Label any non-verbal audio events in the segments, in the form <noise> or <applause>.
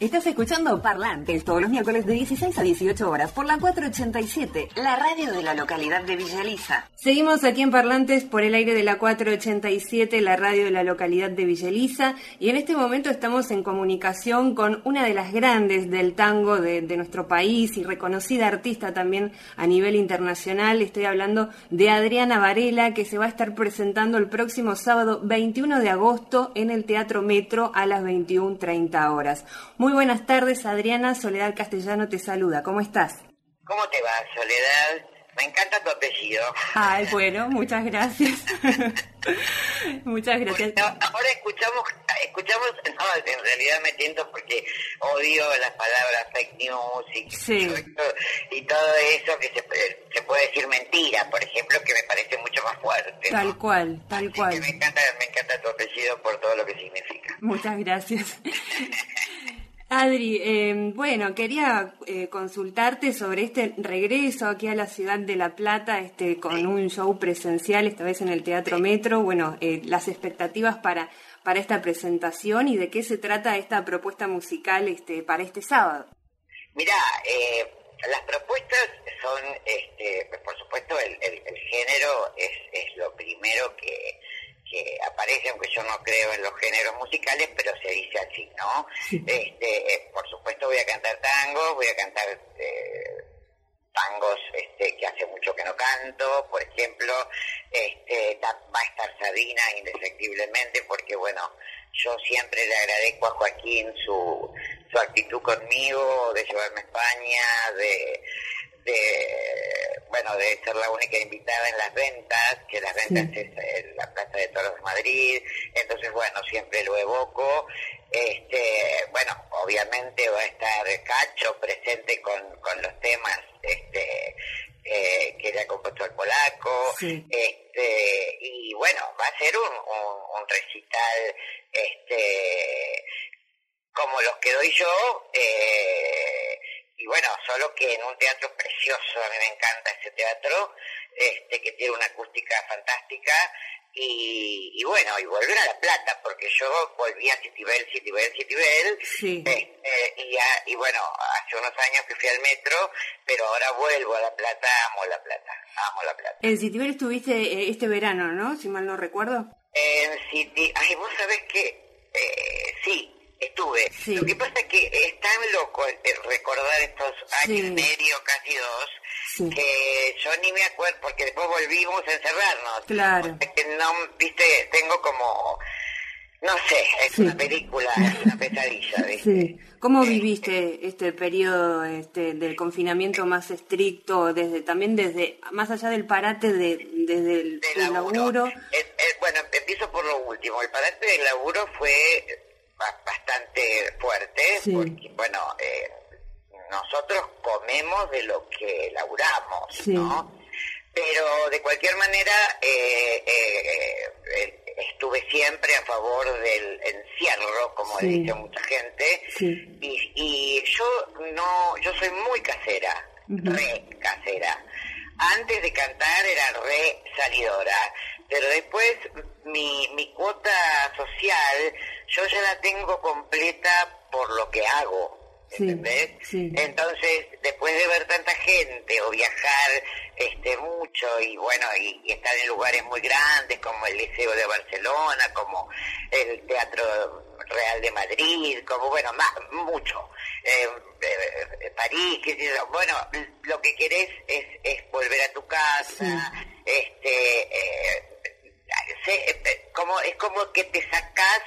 Estás escuchando Parlantes todos los miércoles de 16 a 18 horas por la 487, la radio de la localidad de Villa Elisa. Seguimos aquí en Parlantes por el aire de la 487, la radio de la localidad de Villa Elisa, y en este momento estamos en comunicación con una de las grandes del tango de, de nuestro país y reconocida artista también a nivel internacional. Estoy hablando de Adriana Varela, que se va a estar presentando el próximo sábado 21 de agosto en el Teatro Metro a las 21.30 horas. Muy buenas tardes, Adriana. Soledad Castellano te saluda. ¿Cómo estás? ¿Cómo te va, Soledad? Me encanta tu apellido. Ay, bueno, muchas gracias. <laughs> muchas gracias. ahora escuchamos, escuchamos, no, en realidad me tiento porque odio las palabras fake news y, sí. y todo eso que se, se, puede decir mentira, por ejemplo, que me parece mucho más fuerte. Tal cual, tal cual. Me encanta, me encanta tu apellido por todo lo que significa. Muchas gracias. <laughs> Adri, em, bueno, quería eh, consultarte sobre este regreso aquí a la ciudad de La Plata, este, con un show presencial, esta vez en el Teatro Metro. Bueno, eh, las expectativas para, para esta presentación y de qué se trata esta propuesta musical este, para este sábado. Mira, eh, las propuestas son, este, por supuesto, el, el, género es, es lo primero que que aparece, aunque yo no creo en los géneros musicales, pero ¿no? Este, eh, por supuesto voy a cantar tango, voy a cantar eh, tangos este, que hace mucho que no canto, por ejemplo, este, va a estar Sabina indefectiblemente, porque bueno, yo siempre le agradezco a Joaquín su, su actitud conmigo, de llevarme a España, de de bueno de ser la única invitada en las ventas que las ventas es la plaza de toros de Madrid. Entonces bueno siempre lo evoco este bueno obviamente va a estar Cacho presente con, con los temas este eh, que le ha compuesto el polaco este y bueno va a ser un, un, un recital este como los que doy yo eh, y bueno, solo que en un teatro precioso, a mí me encanta ese teatro, este que tiene una acústica fantástica, y, bueno, y volver a La Plata, porque yo volví a Citibel, Citibel, Citibel, este, y, y bueno, hace unos años que fui al metro, pero ahora vuelvo a La Plata, amo La Plata, amo La Plata. En Citibel estuviste eh, este verano, ¿no? Si mal no recuerdo. En City, ay, vos sabés que, eh, sí, estuve. Lo que pasa es que es tan loco recordar estos años y medio, casi dos, que yo ni me acuerdo, porque después volvimos a encerrarnos. Claro. que no, viste, tengo como, no sé, es una película, es una pesadilla. <laughs> ¿viste? ¿Cómo viviste este periodo este, del confinamiento más estricto, desde también desde, más allá del parate de, desde el, laburo? bueno, empiezo por lo último. El parate del laburo fue bastante fuerte, porque, bueno, eh, nosotros comemos de lo que laburamos, ¿no? Pero de cualquier manera eh, eh, estuve siempre a favor del encierro, como dice mucha gente, y, y, yo no, yo soy muy casera, re casera. Antes de cantar era re salidora pero después mi, mi cuota social yo ya la tengo completa por lo que hago. ¿Entendés? Entonces, después de ver tanta gente o viajar este mucho y bueno, y, estar en lugares muy grandes como el Liceo de Barcelona, como el Teatro Real de Madrid, como bueno, más, mucho, eh, eh, París, qué bueno, lo que querés es, es volver a tu casa, eh, eh, como, es como que te sacás,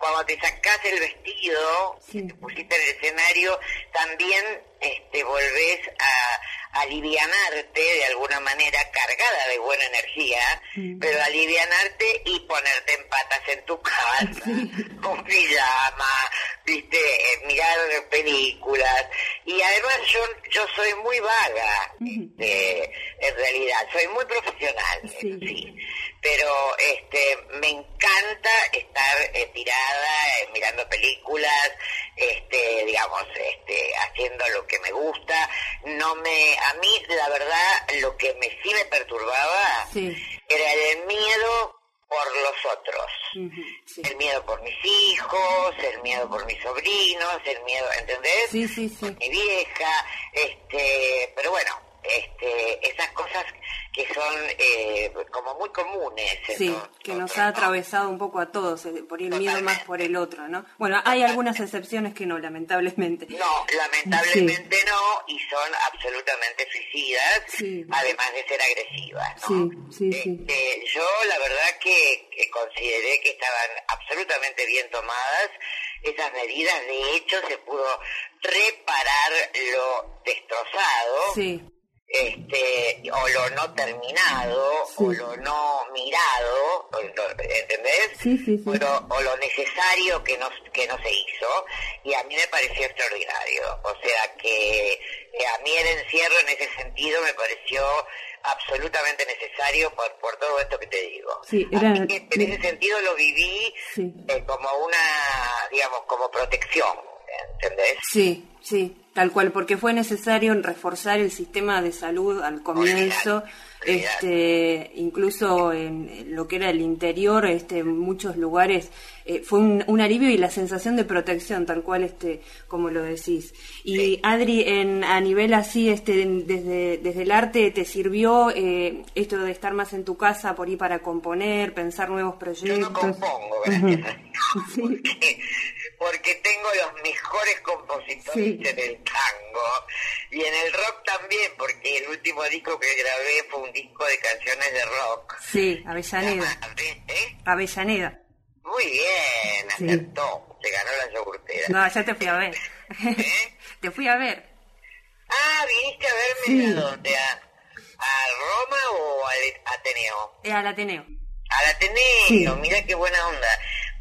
cuando te sacás el vestido, te pusiste en el escenario, también este, volvés a, alivianarte de alguna manera, cargada de buena energía, pero alivianarte y ponerte en patas en tu casa, <laughs> con pijama, viste, eh, mirar películas. Y además yo, yo soy muy vaga, este, en realidad, soy muy profesional, sí pero este me encanta estar eh, tirada eh, mirando películas este digamos este haciendo lo que me gusta no me a mí la verdad lo que me sí me perturbaba era el miedo por los otros. El miedo por mis hijos, el miedo por mis sobrinos, el miedo, ¿entendés? Sí, sí, sí. Por mi vieja, este, pero bueno, este, esas cosas que son eh, como muy comunes. Sí, que nos ha atravesado un poco a todos, eh, por ir miedo más por el otro, ¿no? Bueno, hay algunas excepciones que no, lamentablemente. No, lamentablemente no, y son absolutamente suicidas, además de ser agresivas, ¿no? Sí, sí, este, yo la verdad que, consideré que estaban absolutamente bien tomadas esas medidas, de hecho se pudo reparar lo destrozado. Sí este, o lo no terminado, o lo no mirado, ¿entendés? Sí, sí, o, lo, o, lo, necesario que no, que no se hizo, y a mí me pareció extraordinario. O sea que a mí el encierro en ese sentido me pareció absolutamente necesario por, por todo esto que te digo. Sí, Así que en ese sentido lo viví eh, como una, digamos, como protección, ¿entendés? Sí, sí. Tal cual, porque fue necesario reforzar el sistema de salud al comienzo, este, incluso en lo que era el interior, este, en muchos lugares eh, fue un, alivio y la sensación de protección, tal cual, este, como lo decís. Y Adri, en, a nivel así, este, desde, desde el arte, ¿te sirvió eh, esto de estar más en tu casa por ir para componer, pensar nuevos proyectos? Yo no compongo, <laughs> <laughs> porque tengo los mejores compositores en el tango y en el rock también, porque el último disco que grabé fue un disco de canciones de rock. Sí, Avellaneda. ¿Eh? Avellaneda. Muy bien, acertó. Se ganó la yogurtera. No, ya te fui a ver. <laughs> ¿Eh? <laughs> te fui a ver. Ah, viniste a verme a dónde, a, a Roma o al Ateneo. Eh, al Ateneo. Al Ateneo, mira qué buena onda.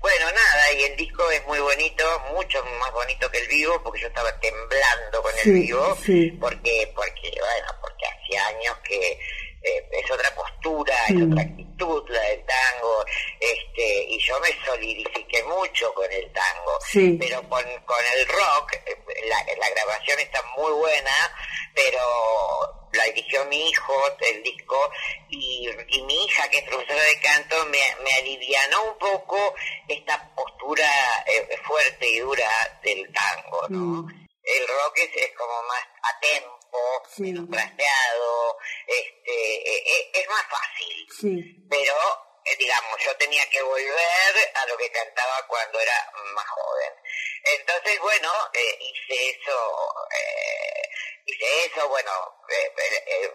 Bueno, nada, y el disco es muy bonito, mucho más bonito que el vivo, porque yo estaba temblando con el vivo, porque, porque, bueno, porque hacía años que eh, es otra postura, es otra actitud la del tango, este, y yo me solidifiqué mucho con el tango, pero con, con el rock, eh, la, la grabación está muy buena, pero la dirigió mi hijo, el disco, y, y, mi hija, que es profesora de canto, me, me alivianó un poco esta postura eh, fuerte y dura del tango, ¿no? Mm. El rock es, es, como más a tempo, menos trasteado, eh, eh, es más fácil, pero digamos, yo tenía que volver a lo que cantaba cuando era más joven. Entonces, bueno, hice eso, eh, hice eso, bueno, eh, eh, eh,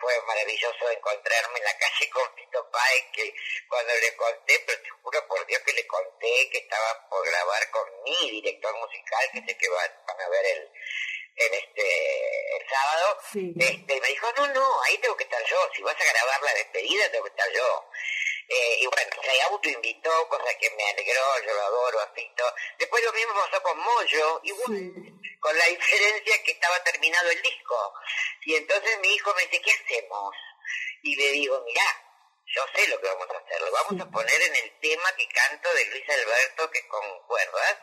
fue maravilloso encontrarme en la calle con Tito Páez, que cuando le conté, pero te juro por Dios que le conté que estaba por grabar con mi director musical, que sé que van, a ver el, el este el sábado, este, me dijo, no, no, ahí tengo que estar yo, si vas a grabar la despedida tengo que estar yo. Eh, y bueno, se autoinvitó, cosa que me alegró, yo lo adoro a. Después lo mismo pasó con Moyo, igual, con la diferencia que estaba terminado el disco. Y entonces mi hijo me dice, ¿qué hacemos? Y le digo, mirá, yo sé lo que vamos a hacer, lo vamos a poner en el tema que canto de Luis Alberto, que es con cuerdas,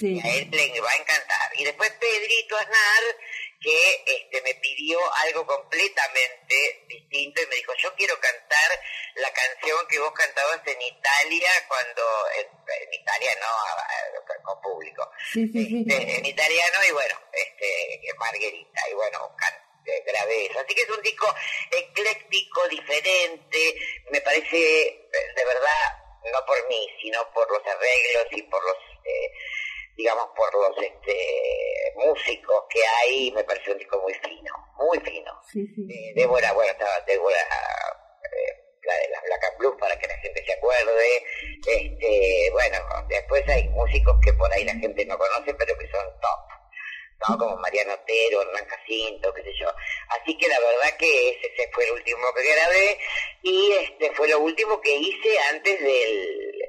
y a él le va a encantar. Y después Pedrito Aznar, que este, me pidió algo completamente distinto y me dijo, yo quiero cantar la canción que vos cantabas en Italia cuando, en, Italia no, con público, este, en italiano y bueno, este, Marguerita, y bueno, grabé eso. Así que es un disco ecléctico, diferente, me parece, de verdad, no por mí, sino por los arreglos y por los... Eh, digamos, por los este, músicos que hay, me parece un disco muy fino, muy fino. Sí, sí. Eh, Débora, bueno, estaba Débora, eh, la de las Black and Blues, para que la gente se acuerde. Este, bueno, después hay músicos que por ahí la gente no conoce, pero que son top. ¿No? Como Mariano Otero, Hernán Jacinto, qué sé yo. Así que la verdad que ese, fue el último que grabé y este fue lo último que hice antes del,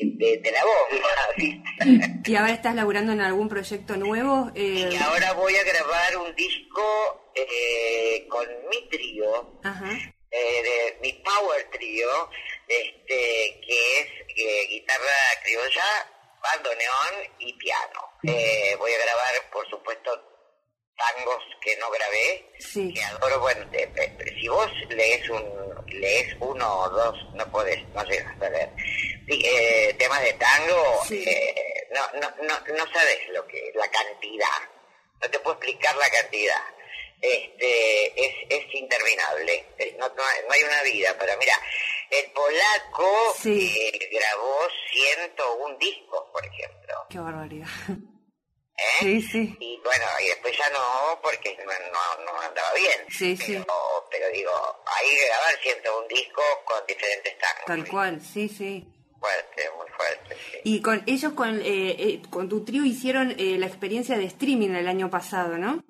de, la bomba, <laughs> ¿Y ahora estás laburando en algún proyecto nuevo? Eh... Y ahora voy a grabar un disco eh, con mi trío, eh, de, mi power trío, este, que es eh, guitarra criolla, bandoneón y piano. Eh, voy a grabar, por supuesto, tangos que no grabé, que adoro, bueno, si vos lees un lees uno o dos, no podés, no llegas a ver. Eh, temas de tango, eh, no, no, no, no sabes lo que, la cantidad, no te puedo explicar la cantidad. Este, es, es interminable, no, no, hay una vida, pero mira, el polaco eh, grabó 101 discos, por ejemplo. Qué barbaridad. ¿Eh? Sí, sí. Y bueno, y después ya no, porque no, no, andaba bien. Sí, pero, sí. Pero digo, ahí grabar 101 discos con diferentes tangos. Tal cual, sí, sí. Fuerte, muy fuerte. Y con ellos, con, eh, eh, con tu trío, hicieron eh, la experiencia de streaming el año pasado, ¿no?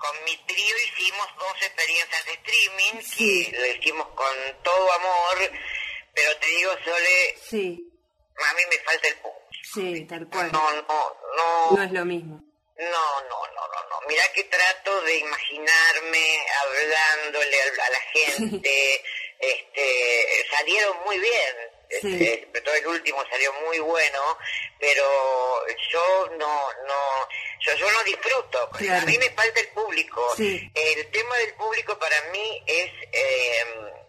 Con mi trío hicimos dos experiencias de streaming, sí. que lo hicimos con todo amor, pero te digo, Sole, sí. a mí me falta el punto. Sí, tal cual. No, no, no. No es lo mismo. No, no, no, no, no. Mira que trato de imaginarme hablándole a la <laughs> gente. este, salieron muy bien. Este, todo el último salió muy bueno, pero yo no, no, yo, yo no disfruto. A mí me falta el público. El tema del público para mí es eh,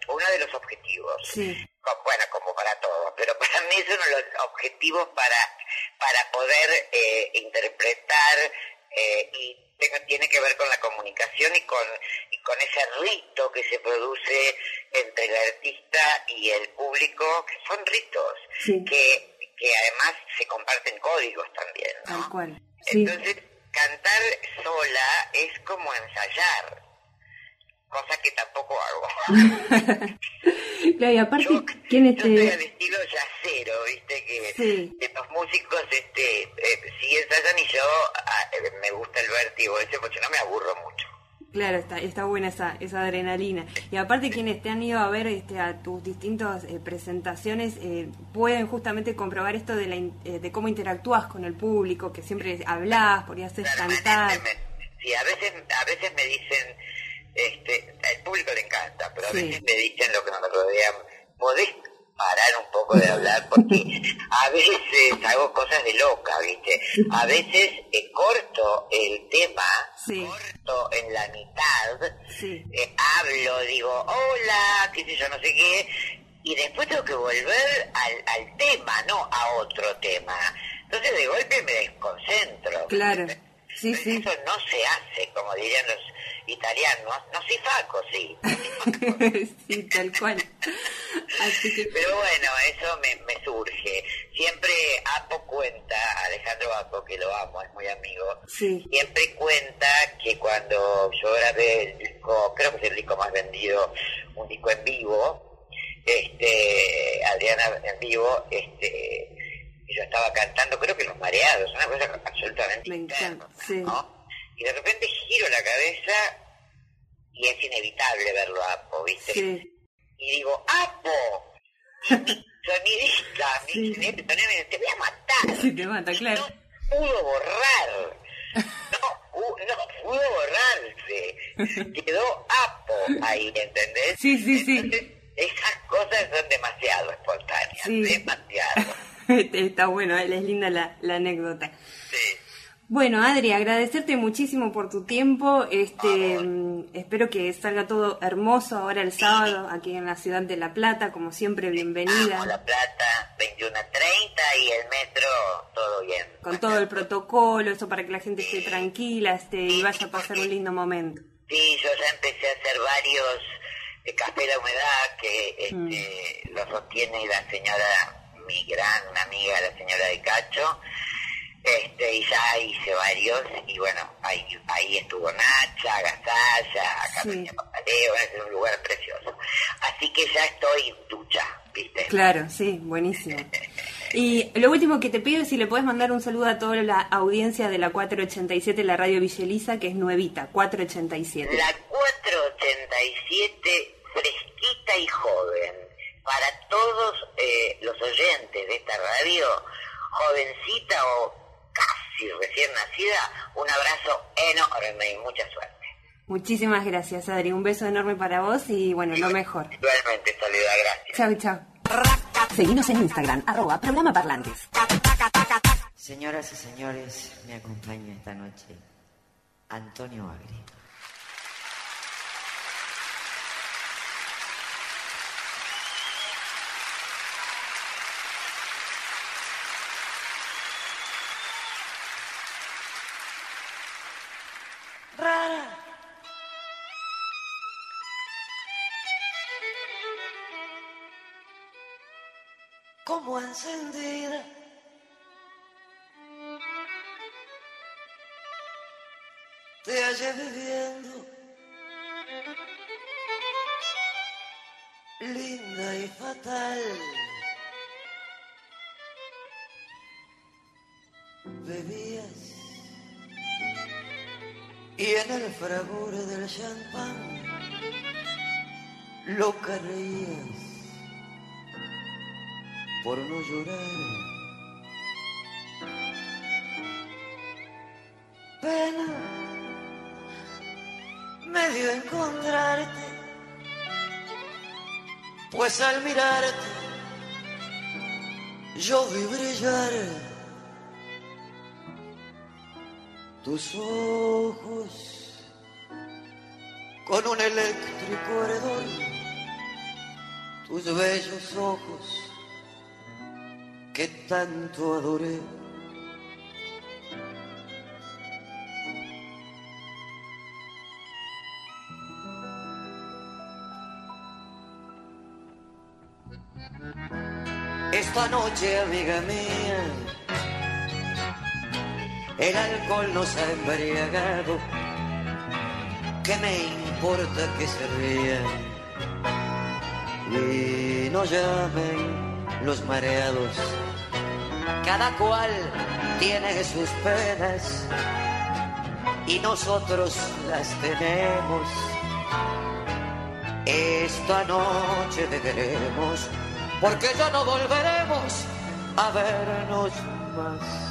uno de los objetivos. Bueno, como para todos, pero para mí es uno de los objetivos para, para poder eh, interpretar eh, y tiene que ver con la comunicación y con, y con ese rito que se produce entre el artista y el público, que son ritos, que, que además se comparten códigos también. Tal cual. Entonces, cantar sola es como ensayar cosa que tampoco hago. <laughs> claro, y aparte, ¿quién este... Yo estoy al estilo yacero, viste, que, los músicos este, eh, sí ensayan y yo me gusta el vértigo ese porque no me aburro mucho. Claro, está, está buena esa, esa adrenalina. Y aparte quienes te han ido a ver este, a tus distintas eh, presentaciones eh, pueden justamente comprobar esto de, la, de cómo interactúas con el público, que siempre hablas, podrías cantar. sí, a veces, a veces me dicen, este, al público le encanta, pero a veces me dicen lo que nos rodean, podés parar un poco de hablar porque a veces hago cosas de loca, ¿viste? A veces eh, corto el tema, corto en la mitad, eh, hablo, digo, hola, qué sé yo, no sé qué, y después tengo que volver al, al tema, no a otro tema. Entonces de golpe me desconcentro. Claro. Sí, sí. Eso no se hace, como dirían los italianos, no si faco, sí. <laughs> sí, tal cual. Pero bueno, eso me, me surge. Siempre Apo cuenta, Alejandro Apo, que lo amo, es muy amigo, siempre cuenta que cuando yo grabé el disco, creo que es el disco más vendido, un disco en vivo, este, Adriana en vivo, este, yo estaba cantando, creo que Los Mareados, una cosa absolutamente Me interna, ¿no? Y de repente giro la cabeza y es inevitable verlo a Apo, ¿viste? Sí. Y digo, ¡Apo! Y mi <laughs> sonidista te voy a matar. Sí, te mata, claro. No pudo borrar. No, no pudo borrarse. <laughs> Quedó Apo ahí, ¿entendés? Sí, sí, sí. esas cosas son demasiado espontáneas, demasiado. <laughs> Está bueno, es linda la, la anécdota. Sí. Bueno, Adri, agradecerte muchísimo por tu tiempo. Este, mm, espero que salga todo hermoso ahora el sábado aquí en la ciudad de La Plata, como siempre, bienvenida. La Plata, 21:30 y el metro, todo bien. Con todo el protocolo, eso para que la gente esté tranquila, este, y vaya a pasar un lindo momento. Sí, yo ya empecé a hacer varios de Café La Humedad que este, mm. lo sostiene la señora, mi gran amiga, la señora de Cacho este, y ya hice varios, y bueno, ahí, ahí estuvo Nacha, Gasalla, Camilla Papaleo, es un lugar precioso. Así que ya estoy ducha, ¿viste? Claro, sí, buenísimo. Y lo último que te pido es si le puedes mandar un saludo a toda la audiencia de la 487, la radio Villeliza, que es nuevita, 487. La 487, fresquita y joven. Para todos eh, los oyentes de esta radio, jovencita o casi recién nacida, un abrazo enorme y mucha suerte. Muchísimas gracias, Adri. Un beso enorme para vos y bueno, lo mejor. Igualmente, saluda, gracias. Chau, chau. Seguimos en Instagram, arroba programa parlantes. Señoras y señores, me acompaña esta noche Antonio Agri. Encendida. Te hallé viviendo. Linda y fatal. Bebías y en el fragor del champán lo reías por no llorar. Pena me dio encontrarte, pues al mirarte yo vi brillar tus ojos con un eléctrico heredor, tus bellos ojos que tanto adoré. Esta noche, amiga mía, el alcohol nos ha embriagado. ¿Qué me importa que se rían y no llamen los mareados? Cada cual tiene sus penas y nosotros las tenemos. Esta noche beberemos porque ya no volveremos a vernos más.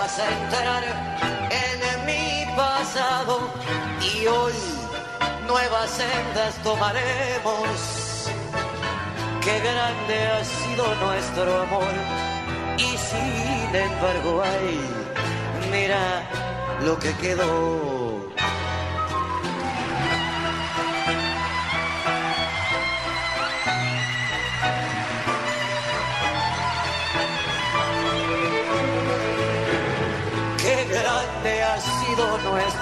Vas a entrar en mi pasado y hoy nuevas sendas tomaremos. Qué grande ha sido nuestro amor y sin embargo, ay, mira lo que quedó.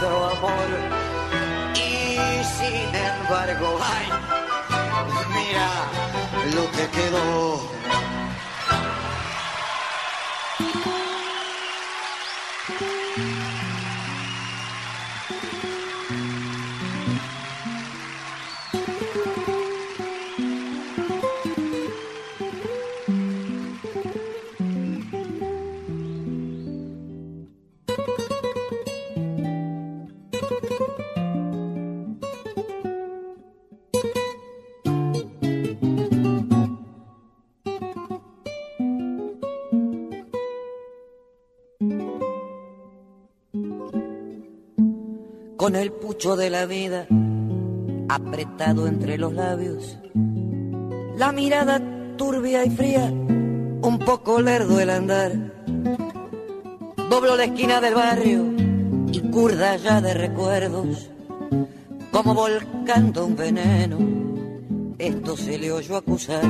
Nuestro amor y sin embargo, ay, mira lo que quedó. Con el pucho de la vida apretado entre los labios, la mirada turbia y fría, un poco lerdo el andar. Doblo la esquina del barrio y curda ya de recuerdos, como volcando un veneno. Esto se le oyó acusar,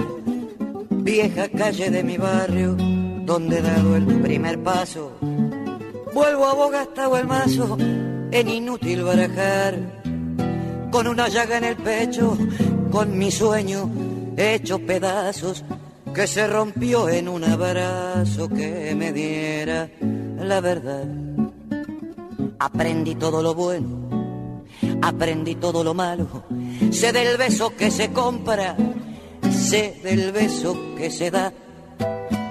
vieja calle de mi barrio, donde he dado el primer paso. Vuelvo a Bogastá o el mazo, en inútil barajar, con una llaga en el pecho, con mi sueño hecho pedazos, que se rompió en un abrazo que me diera la verdad. Aprendí todo lo bueno, aprendí todo lo malo. Sé del beso que se compra, sé del beso que se da,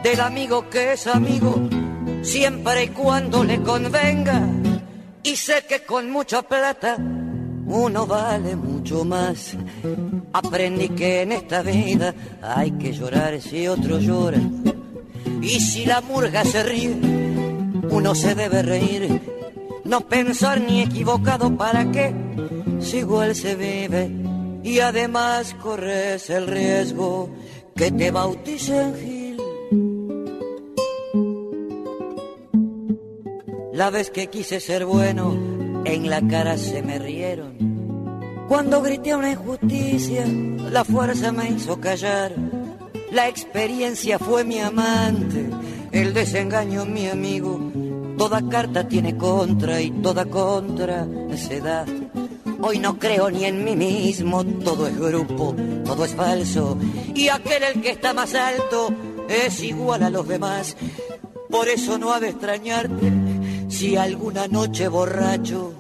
del amigo que es amigo, siempre y cuando le convenga. Y sé que con mucha plata uno vale mucho más. Aprendí que en esta vida hay que llorar si otro llora. Y si la murga se ríe, uno se debe reír no pensar ni equivocado para qué, si igual se vive y además corres el riesgo que te bauticen La vez que quise ser bueno, en la cara se me rieron. Cuando grité una injusticia, la fuerza me hizo callar. La experiencia fue mi amante, el desengaño mi amigo Toda carta tiene contra y toda contra se da. Hoy no creo ni en mí mismo, todo es grupo, todo es falso. Y aquel el que está más alto es igual a los demás. Por eso no ha de extrañarte si alguna noche borracho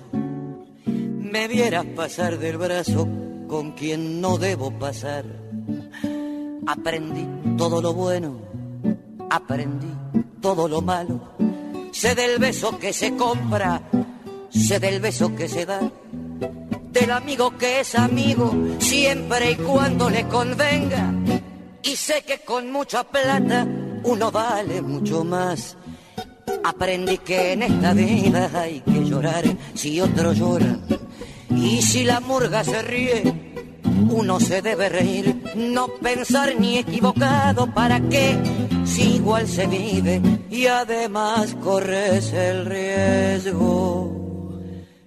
me vieras pasar del brazo con quien no debo pasar. Aprendí todo lo bueno, aprendí todo lo malo sé del beso que se compra, sé del beso que se da, del amigo que es amigo siempre y cuando le convenga. Y sé que con mucha plata uno vale mucho más. Aprendí que en esta vida hay que llorar si otro llora. Y si la murga se ríe, uno se debe reír, no pensar ni equivocado, ¿para qué? Si igual se vive y además corres el riesgo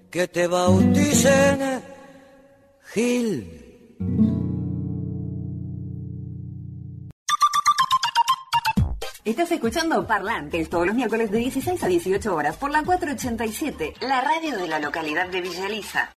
que te bauticen Gil. Estás escuchando Parlantes todos los miércoles de 16 a 18 horas por la 487, la radio de la localidad de Villa